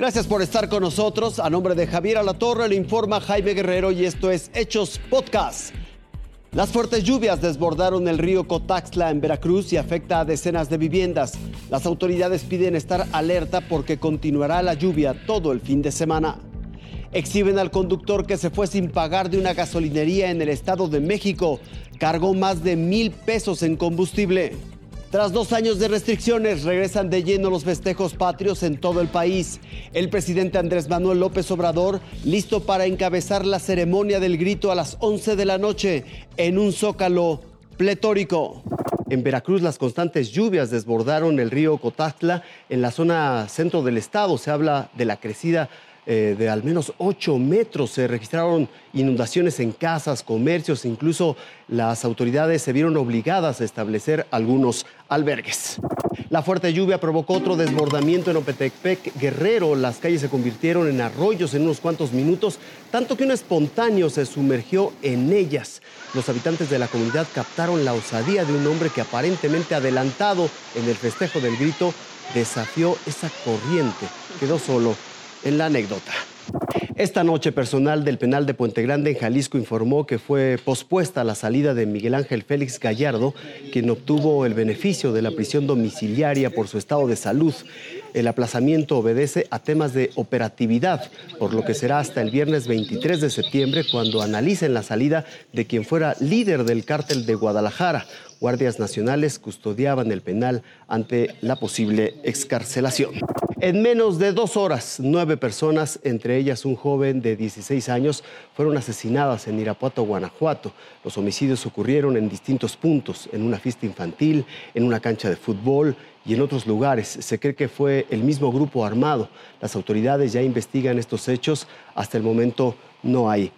Gracias por estar con nosotros. A nombre de Javier Alatorre le informa Jaime Guerrero y esto es Hechos Podcast. Las fuertes lluvias desbordaron el río Cotaxla en Veracruz y afecta a decenas de viviendas. Las autoridades piden estar alerta porque continuará la lluvia todo el fin de semana. Exhiben al conductor que se fue sin pagar de una gasolinería en el Estado de México. Cargó más de mil pesos en combustible. Tras dos años de restricciones, regresan de lleno los festejos patrios en todo el país. El presidente Andrés Manuel López Obrador, listo para encabezar la ceremonia del grito a las 11 de la noche en un zócalo pletórico. En Veracruz las constantes lluvias desbordaron el río Cotazla en la zona centro del estado. Se habla de la crecida eh, de al menos 8 metros. Se registraron inundaciones en casas, comercios, incluso las autoridades se vieron obligadas a establecer algunos albergues. La fuerte lluvia provocó otro desbordamiento en Opetepec Guerrero. Las calles se convirtieron en arroyos en unos cuantos minutos, tanto que un espontáneo se sumergió en ellas. Los habitantes de la comunidad captaron la osadía de un hombre que aparentemente adelantado en el festejo del grito desafió esa corriente. Quedó solo en la anécdota. Esta noche, personal del penal de Puente Grande en Jalisco informó que fue pospuesta la salida de Miguel Ángel Félix Gallardo, quien obtuvo el beneficio de la prisión domiciliaria por su estado de salud. El aplazamiento obedece a temas de operatividad, por lo que será hasta el viernes 23 de septiembre cuando analicen la salida de quien fuera líder del cártel de Guadalajara, guardias nacionales custodiaban el penal ante la posible excarcelación. En menos de dos horas, nueve personas, entre ellas un joven de 16 años, fueron asesinadas en Irapuato, Guanajuato. Los homicidios ocurrieron en distintos puntos, en una fiesta infantil, en una cancha de fútbol y en otros lugares. Se cree que fue el mismo grupo armado. Las autoridades ya investigan estos hechos. Hasta el momento no hay,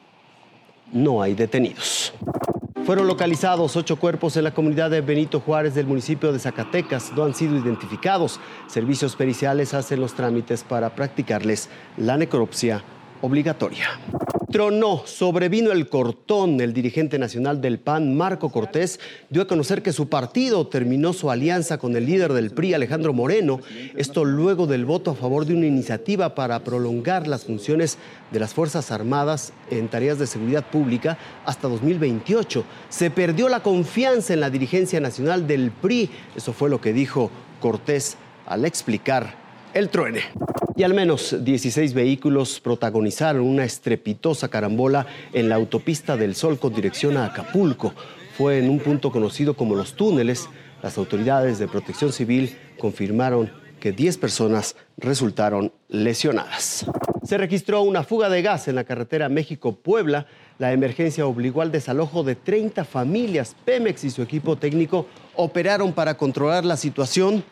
no hay detenidos. Fueron localizados ocho cuerpos en la comunidad de Benito Juárez del municipio de Zacatecas. No han sido identificados. Servicios periciales hacen los trámites para practicarles la necropsia obligatoria. Tronó, sobrevino el cortón. El dirigente nacional del PAN, Marco Cortés, dio a conocer que su partido terminó su alianza con el líder del PRI, Alejandro Moreno. Esto luego del voto a favor de una iniciativa para prolongar las funciones de las Fuerzas Armadas en tareas de seguridad pública hasta 2028. Se perdió la confianza en la dirigencia nacional del PRI. Eso fue lo que dijo Cortés al explicar el truene. Y al menos 16 vehículos protagonizaron una estrepitosa carambola en la autopista del Sol con dirección a Acapulco. Fue en un punto conocido como los túneles. Las autoridades de protección civil confirmaron que 10 personas resultaron lesionadas. Se registró una fuga de gas en la carretera México-Puebla. La emergencia obligó al desalojo de 30 familias. Pemex y su equipo técnico operaron para controlar la situación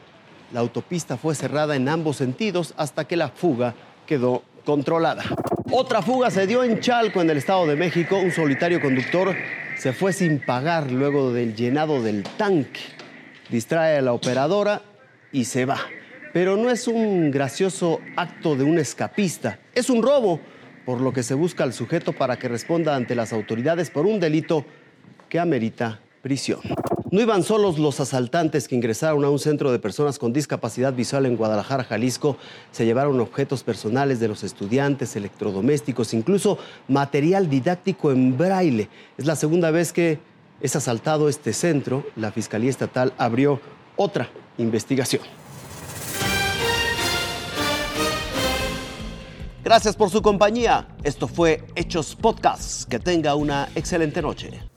la autopista fue cerrada en ambos sentidos hasta que la fuga quedó controlada. Otra fuga se dio en Chalco, en el Estado de México. Un solitario conductor se fue sin pagar luego del llenado del tanque. Distrae a la operadora y se va. Pero no es un gracioso acto de un escapista, es un robo, por lo que se busca al sujeto para que responda ante las autoridades por un delito que amerita prisión. No iban solos los asaltantes que ingresaron a un centro de personas con discapacidad visual en Guadalajara, Jalisco. Se llevaron objetos personales de los estudiantes, electrodomésticos, incluso material didáctico en braille. Es la segunda vez que es asaltado este centro. La Fiscalía Estatal abrió otra investigación. Gracias por su compañía. Esto fue Hechos Podcast. Que tenga una excelente noche.